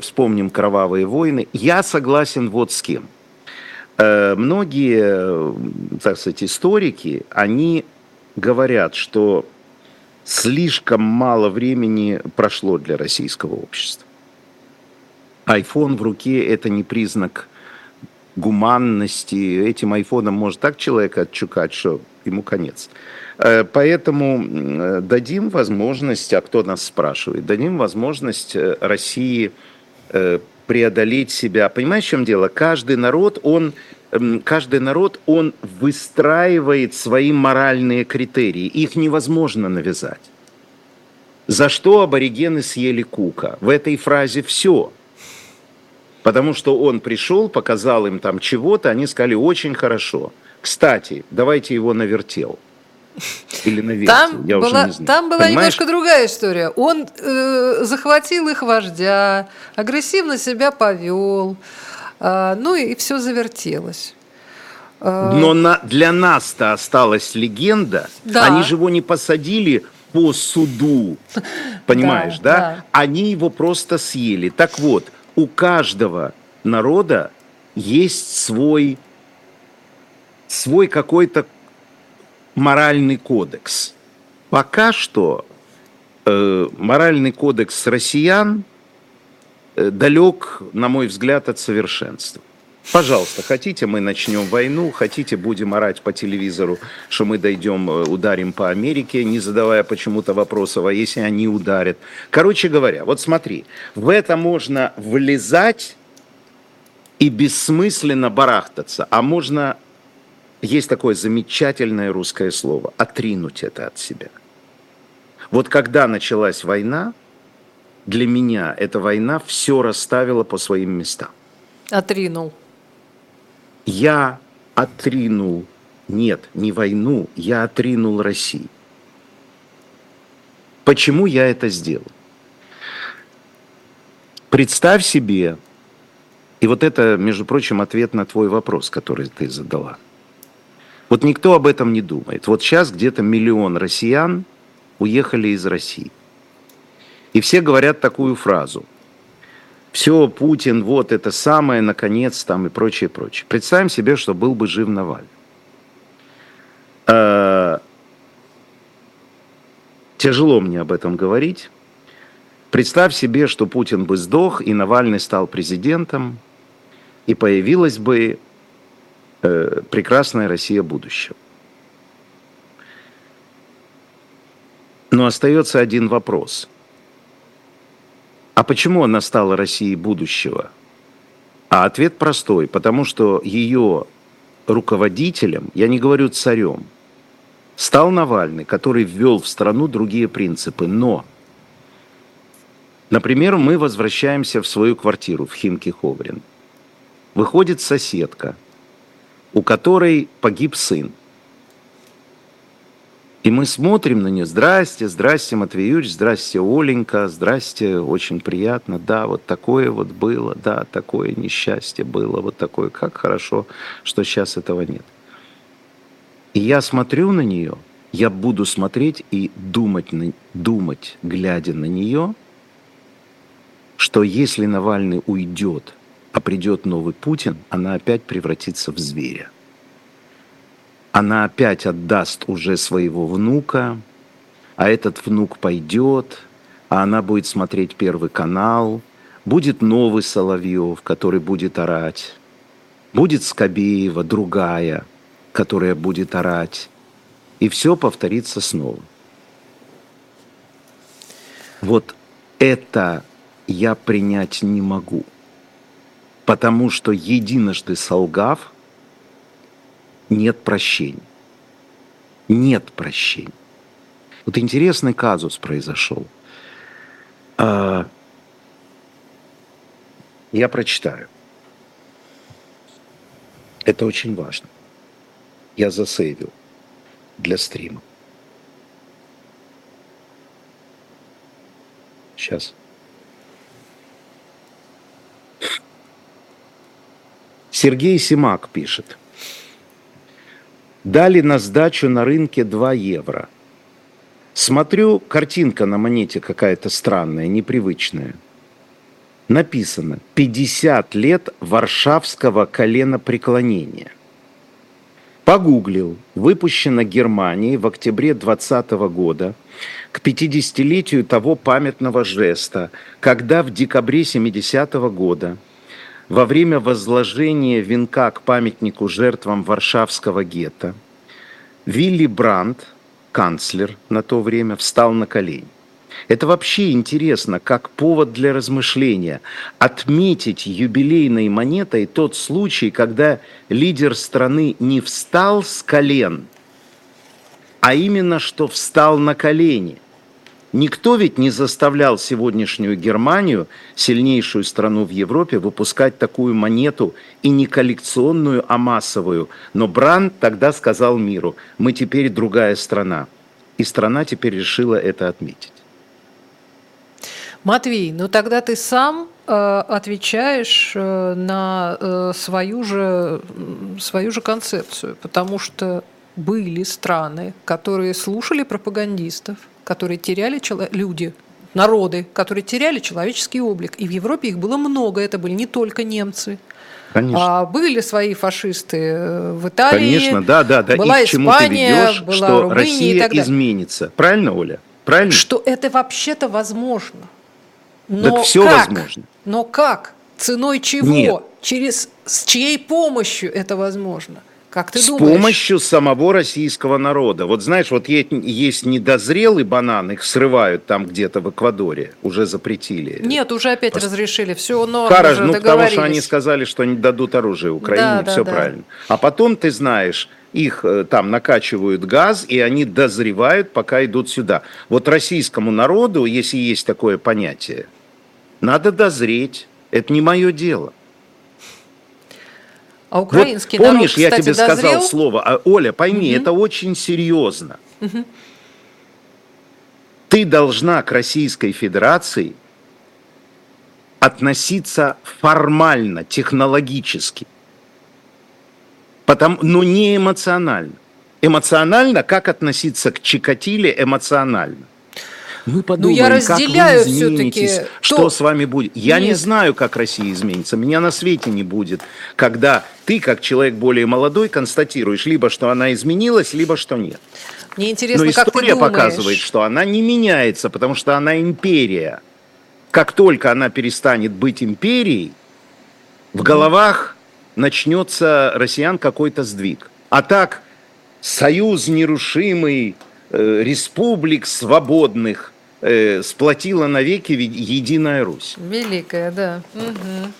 [SPEAKER 4] вспомним кровавые войны. Я согласен вот с кем – многие, так сказать, историки, они говорят, что слишком мало времени прошло для российского общества. Айфон в руке – это не признак гуманности. Этим айфоном может так человека отчукать, что ему конец. Э, поэтому дадим возможность, а кто нас спрашивает, дадим возможность э, России преодолеть себя. Понимаешь, в чем дело? Каждый народ, он, каждый народ, он выстраивает свои моральные критерии. Их невозможно навязать. За что аборигены съели кука? В этой фразе все. Потому что он пришел, показал им там чего-то, они сказали очень хорошо. Кстати, давайте его навертел. Или на
[SPEAKER 2] там я была, уже не знаю. Там была Понимаешь? немножко другая история. Он э, захватил их вождя, агрессивно себя повел, э, ну и, и все завертелось.
[SPEAKER 4] Э, Но на, для нас-то осталась легенда. Да. Они же его не посадили по суду, [laughs] понимаешь, да, да? да? Они его просто съели. Так вот, у каждого народа есть свой, свой какой-то моральный кодекс. Пока что э, моральный кодекс россиян э, далек, на мой взгляд, от совершенства. Пожалуйста, хотите, мы начнем войну, хотите, будем орать по телевизору, что мы дойдем, э, ударим по Америке, не задавая почему-то вопросов, а если они ударят. Короче говоря, вот смотри, в это можно влезать и бессмысленно барахтаться, а можно есть такое замечательное русское слово – отринуть это от себя. Вот когда началась война, для меня эта война все расставила по своим местам.
[SPEAKER 2] Отринул.
[SPEAKER 4] Я отринул, нет, не войну, я отринул Россию. Почему я это сделал? Представь себе, и вот это, между прочим, ответ на твой вопрос, который ты задала – вот никто об этом не думает. Вот сейчас где-то миллион россиян уехали из России. И все говорят такую фразу. Все, Путин, вот это самое, наконец, там и прочее, прочее. Представим себе, что был бы жив Навальный. Э, тяжело мне об этом говорить. Представь себе, что Путин бы сдох, и Навальный стал президентом, и появилась бы э, прекрасная Россия будущего. Но остается один вопрос. А почему она стала Россией будущего? А ответ простой, потому что ее руководителем, я не говорю царем, стал Навальный, который ввел в страну другие принципы. Но, например, мы возвращаемся в свою квартиру в Химки-Ховрин. Выходит соседка, у которой погиб сын. И мы смотрим на нее. Здрасте, здрасте, Матвей Юрьевич, здрасте, Оленька, здрасте, очень приятно. Да, вот такое вот было, да, такое несчастье было, вот такое. Как хорошо, что сейчас этого нет. И я смотрю на нее, я буду смотреть и думать, думать, глядя на нее, что если Навальный уйдет, а придет новый Путин, она опять превратится в зверя. Она опять отдаст уже своего внука, а этот внук пойдет, а она будет смотреть Первый канал, будет новый Соловьев, который будет орать, будет Скобеева, другая – которая будет орать. И все повторится снова. Вот это я принять не могу. Потому что единожды солгав, нет прощения. Нет прощения. Вот интересный казус произошел. А, я прочитаю. Это очень важно я засейвил для стрима. Сейчас. Сергей Симак пишет. Дали на сдачу на рынке 2 евро. Смотрю, картинка на монете какая-то странная, непривычная. Написано 50 лет варшавского коленопреклонения – Погуглил. Выпущено Германией в октябре 2020 года к 50-летию того памятного жеста, когда в декабре 70 -го года во время возложения венка к памятнику жертвам Варшавского гетто Вилли Брандт, канцлер на то время, встал на колени. Это вообще интересно, как повод для размышления. Отметить юбилейной монетой тот случай, когда лидер страны не встал с колен, а именно что встал на колени. Никто ведь не заставлял сегодняшнюю Германию, сильнейшую страну в Европе, выпускать такую монету и не коллекционную, а массовую. Но Бранд тогда сказал миру, мы теперь другая страна. И страна теперь решила это отметить.
[SPEAKER 2] Матвей, ну тогда ты сам э, отвечаешь э, на э, свою, же, свою же концепцию, потому что были страны, которые слушали пропагандистов, которые теряли люди, народы, которые теряли человеческий облик. И в Европе их было много, это были не только немцы. Конечно. А были свои фашисты э, в Италии.
[SPEAKER 4] Конечно, да, да, да.
[SPEAKER 2] Была
[SPEAKER 4] и к чему
[SPEAKER 2] Испания,
[SPEAKER 4] ты ведешь,
[SPEAKER 2] была
[SPEAKER 4] что
[SPEAKER 2] Румыния
[SPEAKER 4] Россия
[SPEAKER 2] и так далее.
[SPEAKER 4] изменится. Правильно, Оля? Правильно?
[SPEAKER 2] Что это вообще-то возможно. Но
[SPEAKER 4] так все
[SPEAKER 2] как?
[SPEAKER 4] возможно.
[SPEAKER 2] Но как? Ценой чего?
[SPEAKER 4] Нет.
[SPEAKER 2] Через с чьей помощью это возможно? Как ты
[SPEAKER 4] с
[SPEAKER 2] думаешь?
[SPEAKER 4] помощью самого российского народа. Вот знаешь, вот есть, есть недозрелый банан, их срывают там где-то в Эквадоре, уже запретили.
[SPEAKER 2] Нет, уже опять
[SPEAKER 4] Пос...
[SPEAKER 2] разрешили, все, но уже
[SPEAKER 4] ну потому что они сказали, что они дадут оружие Украине, да, все да, правильно. Да. А потом, ты знаешь, их э, там накачивают газ, и они дозревают, пока идут сюда. Вот российскому народу, если есть такое понятие, надо дозреть. Это не мое дело.
[SPEAKER 2] А украинский
[SPEAKER 4] вот, помнишь,
[SPEAKER 2] народ,
[SPEAKER 4] кстати, я тебе
[SPEAKER 2] дозрел?
[SPEAKER 4] сказал слово, а, Оля, пойми, угу. это очень серьезно. Угу. Ты должна к Российской Федерации относиться формально, технологически, потому, но не эмоционально. Эмоционально, как относиться к Чикатиле эмоционально? Мы подумаем, ну, я разделяю как вы изменитесь, что то... с вами будет. Я Нет. не знаю, как Россия изменится. Меня на свете не будет, когда ты, как человек более молодой, констатируешь либо, что она изменилась, либо, что нет.
[SPEAKER 2] Мне интересно, Но как ты думаешь?
[SPEAKER 4] показывает, что она не меняется, потому что она империя. Как только она перестанет быть империей, в головах начнется россиян какой-то сдвиг. А так, союз нерушимый э, республик свободных э, сплотила навеки единая Русь.
[SPEAKER 2] Великая, да. Угу.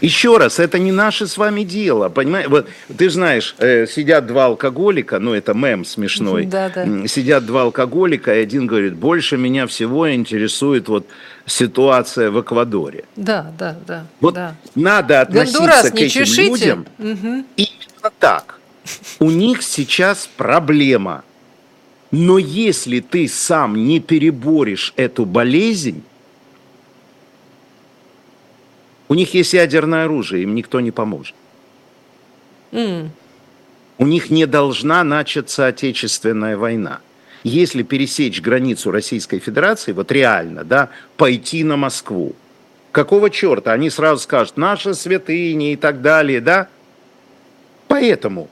[SPEAKER 4] Еще раз, это не наше с вами дело, понимаешь? Вот ты знаешь, э, сидят два алкоголика, ну это мем смешной. Да, да. Сидят два алкоголика, и один говорит, больше меня всего интересует вот ситуация в Эквадоре.
[SPEAKER 2] Да, да, да.
[SPEAKER 4] Вот
[SPEAKER 2] да.
[SPEAKER 4] надо относиться Гондурас, к этим чешите. людям угу. именно так. У них сейчас проблема. Но если ты сам не переборешь эту болезнь, у них есть ядерное оружие, им никто не поможет. Mm. У них не должна начаться Отечественная война. Если пересечь границу Российской Федерации, вот реально, да, пойти на Москву, какого черта? Они сразу скажут, наши святыни и так далее, да? Поэтому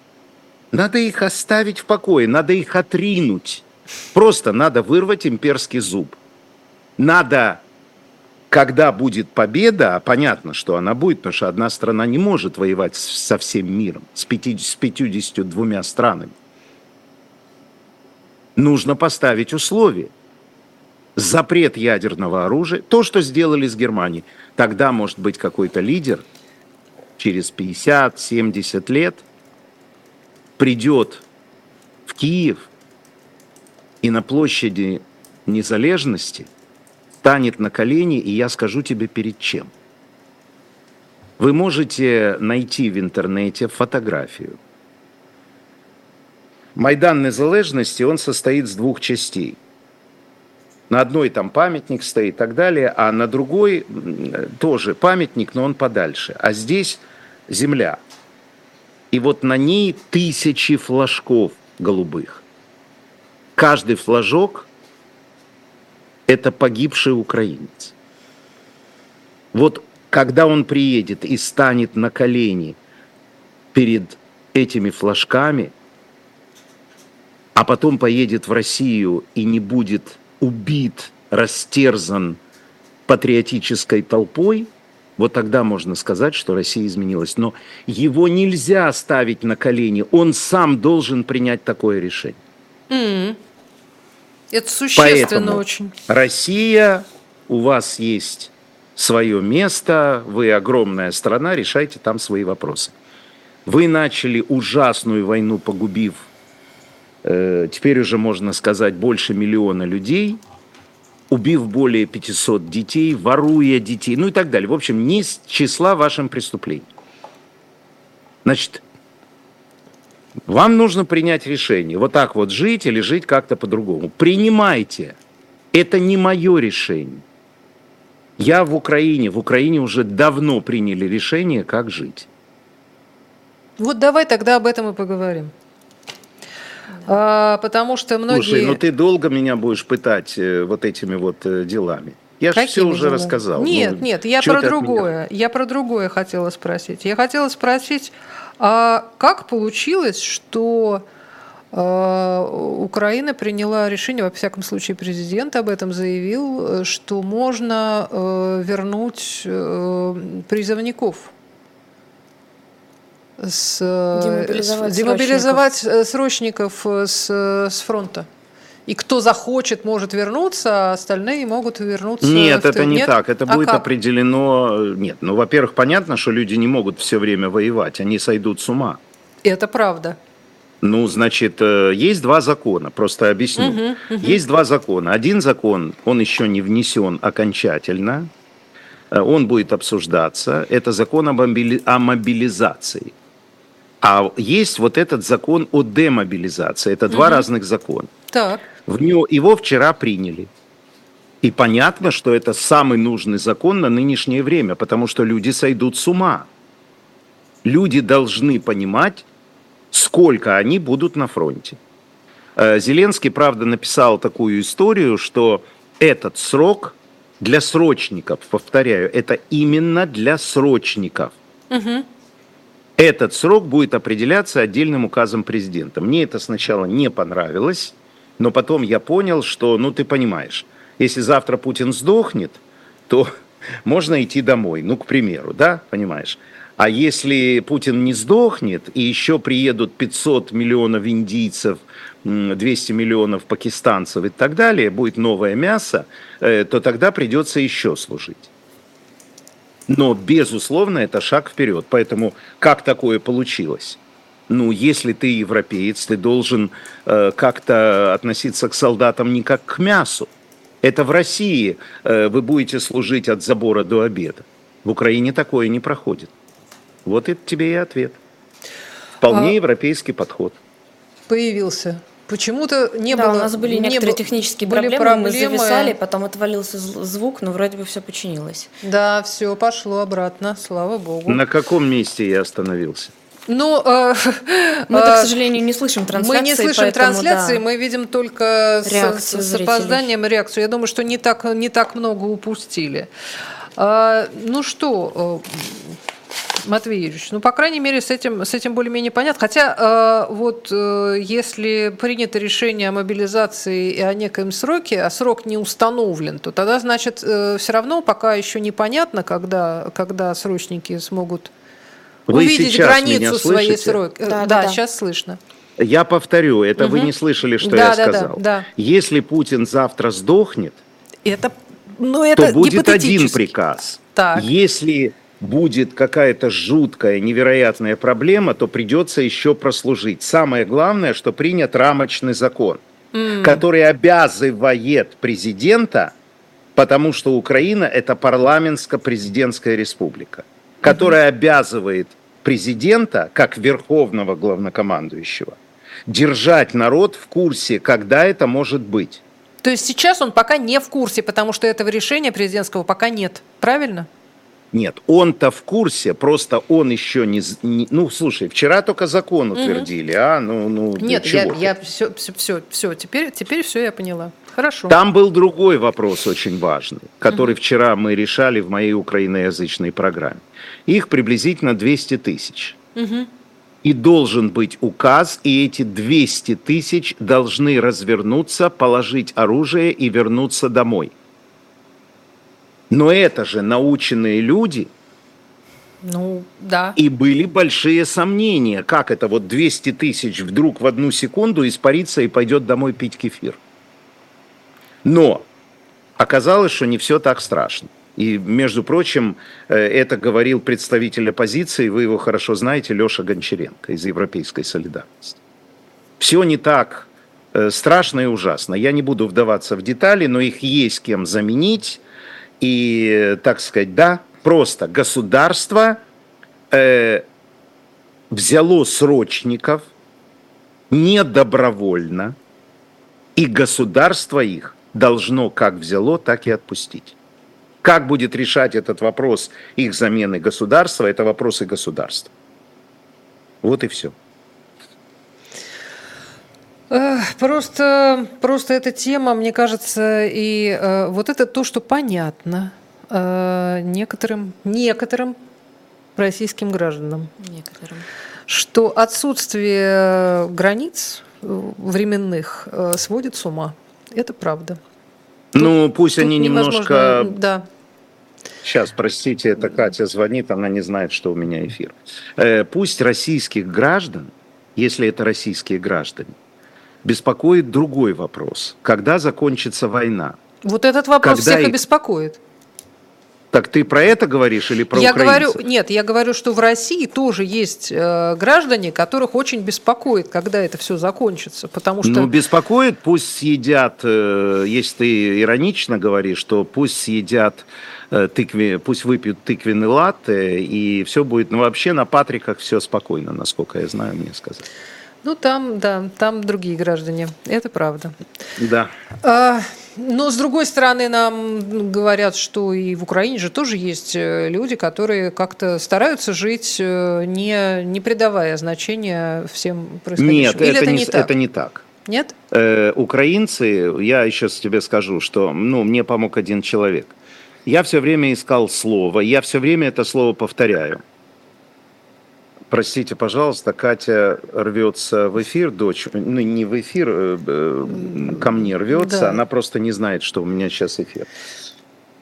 [SPEAKER 4] надо их оставить в покое, надо их отринуть. Просто надо вырвать имперский зуб. Надо когда будет победа, а понятно, что она будет, потому что одна страна не может воевать со всем миром, с, 50, с 52 странами, нужно поставить условия. Запрет ядерного оружия, то, что сделали с Германией. Тогда, может быть, какой-то лидер через 50-70 лет придет в Киев и на площади незалежности – станет на колени, и я скажу тебе перед чем. Вы можете найти в интернете фотографию. Майдан Незалежности, он состоит из двух частей. На одной там памятник стоит и так далее, а на другой тоже памятник, но он подальше. А здесь земля. И вот на ней тысячи флажков голубых. Каждый флажок это погибший украинец. Вот когда он приедет и станет на колени перед этими флажками, а потом поедет в Россию и не будет убит, растерзан патриотической толпой, вот тогда можно сказать, что Россия изменилась. Но его нельзя ставить на колени, он сам должен принять такое решение. Mm-hmm.
[SPEAKER 2] Это существенно Поэтому очень.
[SPEAKER 4] Россия, у вас есть свое место, вы огромная страна, решайте там свои вопросы. Вы начали ужасную войну, погубив, э, теперь уже можно сказать, больше миллиона людей, убив более 500 детей, воруя детей, ну и так далее. В общем, не с числа вашим преступлений. Значит, вам нужно принять решение, вот так вот жить или жить как-то по-другому. Принимайте. Это не мое решение. Я в Украине, в Украине уже давно приняли решение, как жить.
[SPEAKER 2] Вот давай тогда об этом и поговорим. А, потому что многие...
[SPEAKER 4] Слушай, ну ты долго меня будешь пытать э, вот этими вот э, делами. Я же все уже рассказал.
[SPEAKER 2] Нет, ну, нет, я про другое. Я про другое хотела спросить. Я хотела спросить а как получилось, что э, Украина приняла решение, во всяком случае президент об этом заявил, что можно э, вернуть э, призывников? С, демобилизовать, демобилизовать срочников, срочников с, с фронта. И кто захочет, может вернуться, а остальные могут вернуться.
[SPEAKER 4] Нет, в... это не Нет? так. Это а будет как? определено. Нет, ну, во-первых, понятно, что люди не могут все время воевать, они сойдут с ума.
[SPEAKER 2] Это правда.
[SPEAKER 4] Ну, значит, э, есть два закона, просто объясню. Угу, угу. Есть два закона. Один закон, он еще не внесен окончательно, э, он будет обсуждаться. Это закон о мобилизации. А есть вот этот закон о демобилизации. Это угу. два разных закона.
[SPEAKER 2] Так.
[SPEAKER 4] В него, его вчера приняли. И понятно, что это самый нужный закон на нынешнее время, потому что люди сойдут с ума. Люди должны понимать, сколько они будут на фронте. Э, Зеленский, правда, написал такую историю, что этот срок для срочников, повторяю, это именно для срочников. Угу. Этот срок будет определяться отдельным указом президента. Мне это сначала не понравилось, но потом я понял, что, ну ты понимаешь, если завтра Путин сдохнет, то [laughs] можно идти домой, ну, к примеру, да, понимаешь? А если Путин не сдохнет, и еще приедут 500 миллионов индийцев, 200 миллионов пакистанцев и так далее, будет новое мясо, э, то тогда придется еще служить. Но, безусловно, это шаг вперед. Поэтому как такое получилось? Ну, если ты европеец, ты должен э, как-то относиться к солдатам не как к мясу. Это в России э, вы будете служить от забора до обеда. В Украине такое не проходит. Вот это тебе и ответ. Вполне а... европейский подход.
[SPEAKER 2] Появился Почему-то не
[SPEAKER 3] да,
[SPEAKER 2] было...
[SPEAKER 3] у нас были не некоторые было, технические были проблемы, проблемы, мы зависали, потом отвалился звук, но вроде бы все починилось.
[SPEAKER 2] Да, все пошло обратно, слава богу.
[SPEAKER 4] На каком месте я остановился?
[SPEAKER 2] Ну, э,
[SPEAKER 3] мы, э, к сожалению, не слышим трансляции.
[SPEAKER 2] Мы не слышим поэтому, трансляции, да. мы видим только реакцию с, с опозданием реакцию. Я думаю, что не так, не так много упустили. А, ну что, э, Матвей Юрьевич, ну, по крайней мере, с этим, с этим более-менее понятно. Хотя э, вот э, если принято решение о мобилизации и о некоем сроке, а срок не установлен, то тогда, значит, э, все равно пока еще непонятно, когда, когда срочники смогут вы увидеть границу своей сроки. Да, да, да, да, сейчас слышно.
[SPEAKER 4] Я повторю, это угу. вы не слышали, что да, я да, сказал. Да, да. Если Путин завтра сдохнет,
[SPEAKER 2] это, ну, это
[SPEAKER 4] то будет один приказ. Так. Если будет какая-то жуткая, невероятная проблема, то придется еще прослужить. Самое главное, что принят рамочный закон, mm. который обязывает президента, потому что Украина это парламентско-президентская республика, которая mm-hmm. обязывает президента, как верховного главнокомандующего, держать народ в курсе, когда это может быть.
[SPEAKER 2] То есть сейчас он пока не в курсе, потому что этого решения президентского пока нет, правильно?
[SPEAKER 4] Нет, он-то в курсе, просто он еще не, не... Ну, слушай, вчера только закон утвердили, угу. а? Ну, ну,
[SPEAKER 2] Нет, я, я все, все, все, все, теперь, теперь все я поняла. Хорошо.
[SPEAKER 4] Там был другой вопрос очень важный, который угу. вчера мы решали в моей украиноязычной программе. Их приблизительно 200 тысяч. Угу. И должен быть указ, и эти 200 тысяч должны развернуться, положить оружие и вернуться домой. Но это же наученные люди.
[SPEAKER 2] Ну, да.
[SPEAKER 4] И были большие сомнения, как это вот 200 тысяч вдруг в одну секунду испарится и пойдет домой пить кефир. Но оказалось, что не все так страшно. И, между прочим, э, это говорил представитель оппозиции, вы его хорошо знаете, Леша Гончаренко из Европейской солидарности. Все не так э, страшно и ужасно. Я не буду вдаваться в детали, но их есть кем заменить и, так сказать, да, просто государство э, взяло срочников не добровольно, и государство их должно как взяло, так и отпустить. Как будет решать этот вопрос их замены государства, это вопросы государства. Вот и все.
[SPEAKER 2] Просто, просто эта тема, мне кажется, и э, вот это то, что понятно э, некоторым, некоторым российским гражданам. Некоторым. Что отсутствие границ временных э, сводит с ума. Это правда.
[SPEAKER 4] Ну, тут, пусть тут они немножко... Да. Сейчас, простите, это Катя звонит, она не знает, что у меня эфир. Пусть российских граждан, если это российские граждане, беспокоит другой вопрос. Когда закончится война?
[SPEAKER 2] Вот этот вопрос Когда всех и беспокоит.
[SPEAKER 4] Так ты про это говоришь или про
[SPEAKER 2] я
[SPEAKER 4] украинцев?
[SPEAKER 2] говорю, нет, я говорю, что в России тоже есть э, граждане, которых очень беспокоит, когда это все закончится, потому что...
[SPEAKER 4] Ну, беспокоит, пусть съедят, э, если ты иронично говоришь, что пусть съедят э, тыкве, пусть выпьют тыквенный латте, и все будет... Ну, вообще на Патриках все спокойно, насколько я знаю, мне сказали.
[SPEAKER 2] Ну, там, да, там другие граждане. Это правда.
[SPEAKER 4] Да.
[SPEAKER 2] А, но, с другой стороны, нам говорят, что и в Украине же тоже есть э, люди, которые как-то стараются жить, э, не, не придавая значения всем
[SPEAKER 4] происходящему. Нет, Или это, это, не, так? это не так.
[SPEAKER 2] Нет?
[SPEAKER 4] Э, украинцы, я еще тебе скажу, что ну, мне помог один человек. Я все время искал слово, я все время это слово повторяю. Простите, пожалуйста, Катя рвется в эфир, дочь, ну не в эфир, э, э, ко мне рвется, да. она просто не знает, что у меня сейчас эфир.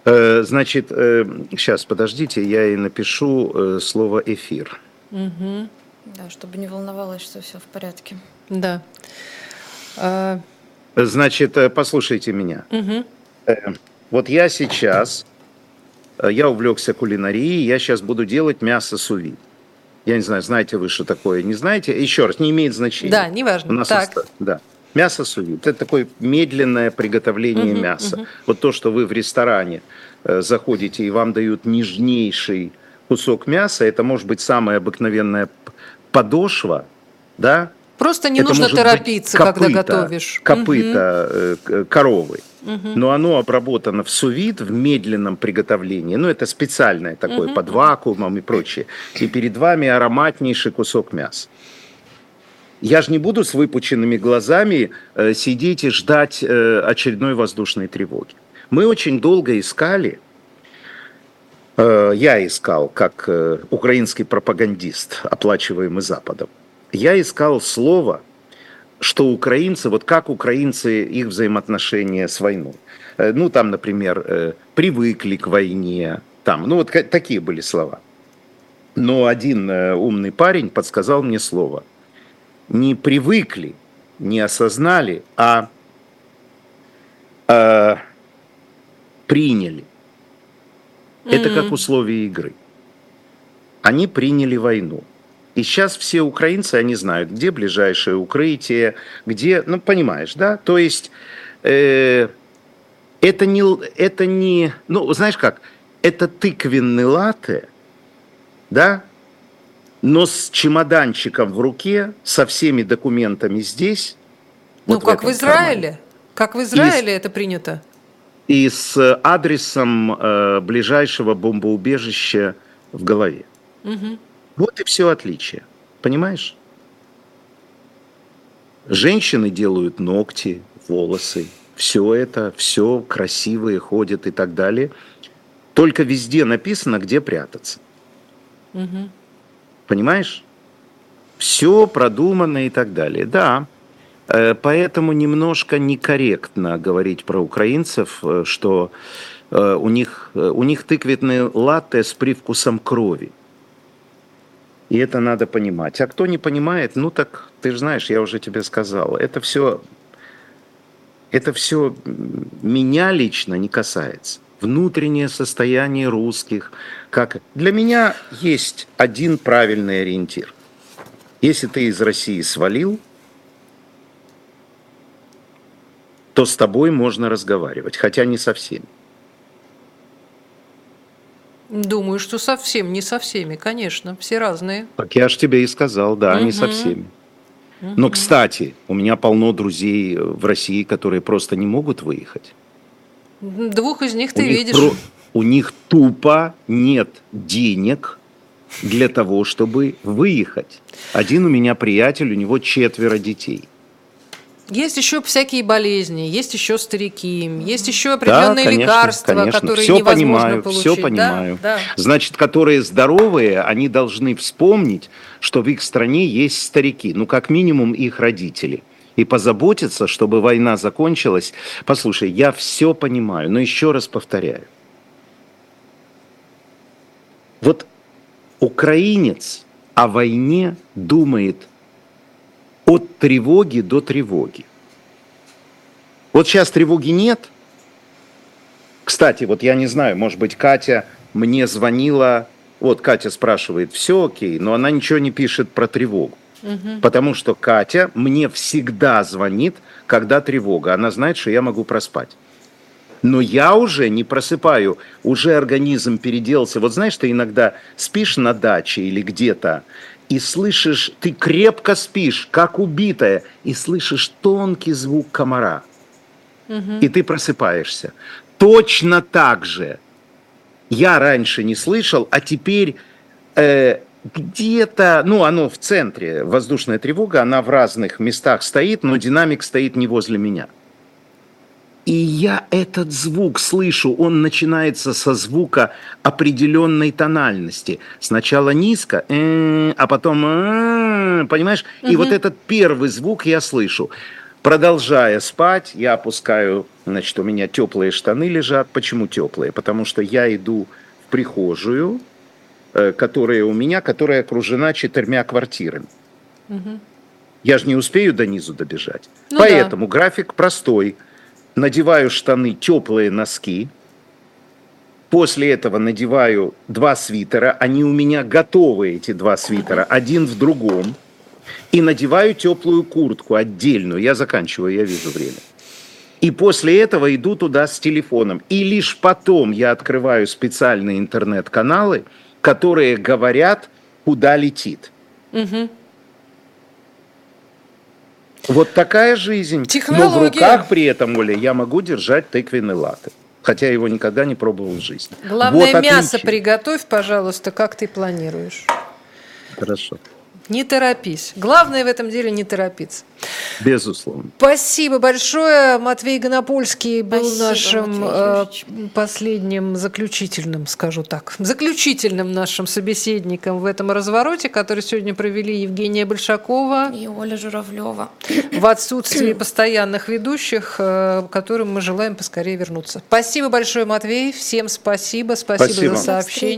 [SPEAKER 4] Э, значит, сейчас, подождите, я ей напишу слово эфир.
[SPEAKER 3] Угу. Да, чтобы не волновалась, что все в порядке.
[SPEAKER 2] Да.
[SPEAKER 4] А... Значит, послушайте меня. Угу. Вот я сейчас, я увлекся кулинарией, я сейчас буду делать мясо суви. Я не знаю, знаете вы, что такое, не знаете. Еще раз, не имеет значения.
[SPEAKER 2] Да, неважно. У нас так.
[SPEAKER 4] Да. Мясо сувит. Это такое медленное приготовление угу, мяса. Угу. Вот то, что вы в ресторане э, заходите и вам дают нежнейший кусок мяса, это может быть самая обыкновенная подошва, да?
[SPEAKER 2] Просто не это нужно торопиться, копыта, когда готовишь.
[SPEAKER 4] Копыта угу. коровы но оно обработано в сувид в медленном приготовлении. Ну, это специальное такое, угу. под вакуумом и прочее. И перед вами ароматнейший кусок мяса. Я же не буду с выпученными глазами э, сидеть и ждать э, очередной воздушной тревоги. Мы очень долго искали, э, я искал, как э, украинский пропагандист, оплачиваемый Западом, я искал слово, что украинцы, вот как украинцы, их взаимоотношения с войной. Э, ну, там, например, э, привыкли к войне, там, ну, вот такие были слова. Но один э, умный парень подсказал мне слово. Не привыкли, не осознали, а, а приняли. Это как условие игры. Они приняли войну. И сейчас все украинцы, они знают, где ближайшее укрытие, где, ну, понимаешь, да? То есть э, это, не, это не, ну, знаешь как, это тыквенный латте, да? Но с чемоданчиком в руке, со всеми документами здесь.
[SPEAKER 2] Ну, вот как в, в Израиле. Кармане. Как в Израиле и это принято.
[SPEAKER 4] И с адресом э, ближайшего бомбоубежища в голове. Угу. Вот и все отличие. Понимаешь? Женщины делают ногти, волосы, все это, все красивые, ходят и так далее. Только везде написано, где прятаться. Угу. Понимаешь? Все продумано и так далее. Да, э, поэтому немножко некорректно говорить про украинцев, э, что э, у них, у них тыквенные латте с привкусом крови. И это надо понимать. А кто не понимает, ну так ты же знаешь, я уже тебе сказал, это все, это все меня лично не касается. Внутреннее состояние русских. Как... Для меня есть один правильный ориентир. Если ты из России свалил, то с тобой можно разговаривать, хотя не со всеми.
[SPEAKER 2] Думаю, что совсем не со всеми, конечно, все разные.
[SPEAKER 4] Так я же тебе и сказал, да, угу. не со всеми. Угу. Но, кстати, у меня полно друзей в России, которые просто не могут выехать.
[SPEAKER 2] Двух из них у ты них видишь. Про...
[SPEAKER 4] У них тупо нет денег для того, чтобы выехать. Один у меня приятель, у него четверо детей –
[SPEAKER 2] есть еще всякие болезни, есть еще старики, есть еще определенные да, конечно, лекарства, конечно. которые
[SPEAKER 4] все
[SPEAKER 2] невозможно
[SPEAKER 4] понимаю,
[SPEAKER 2] получить.
[SPEAKER 4] Все понимаю. Да, да. Значит, которые здоровые, они должны вспомнить, что в их стране есть старики, ну как минимум их родители и позаботиться, чтобы война закончилась. Послушай, я все понимаю, но еще раз повторяю. Вот украинец о войне думает от тревоги до тревоги. Вот сейчас тревоги нет. Кстати, вот я не знаю, может быть, Катя мне звонила, вот Катя спрашивает, все окей, но она ничего не пишет про тревогу. Угу. Потому что Катя мне всегда звонит, когда тревога. Она знает, что я могу проспать. Но я уже не просыпаю, уже организм переделался. Вот знаешь, ты иногда спишь на даче или где-то, и слышишь, ты крепко спишь, как убитая, и слышишь тонкий звук комара. Угу. И ты просыпаешься. Точно так же я раньше не слышал, а теперь э, где-то, ну, оно в центре, воздушная тревога, она в разных местах стоит, но динамик стоит не возле меня. И я этот звук слышу, он начинается со звука определенной тональности. Сначала низко, э, а потом, э, понимаешь? И вот этот первый звук я слышу. Продолжая спать, я опускаю, значит, у меня теплые штаны лежат. Почему теплые? Потому что я иду в прихожую, э, которая у меня, которая окружена четырьмя квартирами. Угу. Я же не успею до низу добежать. Ну Поэтому да. график простой – надеваю штаны, теплые носки. После этого надеваю два свитера. Они у меня готовы, эти два свитера, один в другом. И надеваю теплую куртку отдельную. Я заканчиваю, я вижу время. И после этого иду туда с телефоном. И лишь потом я открываю специальные интернет-каналы, которые говорят, куда летит. Угу. Вот такая жизнь. Технология. Но в руках при этом, Оля, я могу держать тыквенный латте. Хотя его никогда не пробовал в жизни.
[SPEAKER 2] Главное, вот мясо приготовь, пожалуйста, как ты планируешь.
[SPEAKER 4] Хорошо.
[SPEAKER 2] Не торопись. Главное в этом деле не торопиться.
[SPEAKER 4] Безусловно.
[SPEAKER 2] Спасибо большое. Матвей Гонопольский был Спасибо, нашим э, последним заключительным, скажу так, заключительным нашим собеседником в этом развороте, который сегодня провели Евгения Большакова
[SPEAKER 3] и Оля Журавлева.
[SPEAKER 2] В отсутствии постоянных ведущих, э, которым мы желаем поскорее вернуться. Спасибо большое, Матвей. Всем спасибо. Спасибо, спасибо. за сообщение.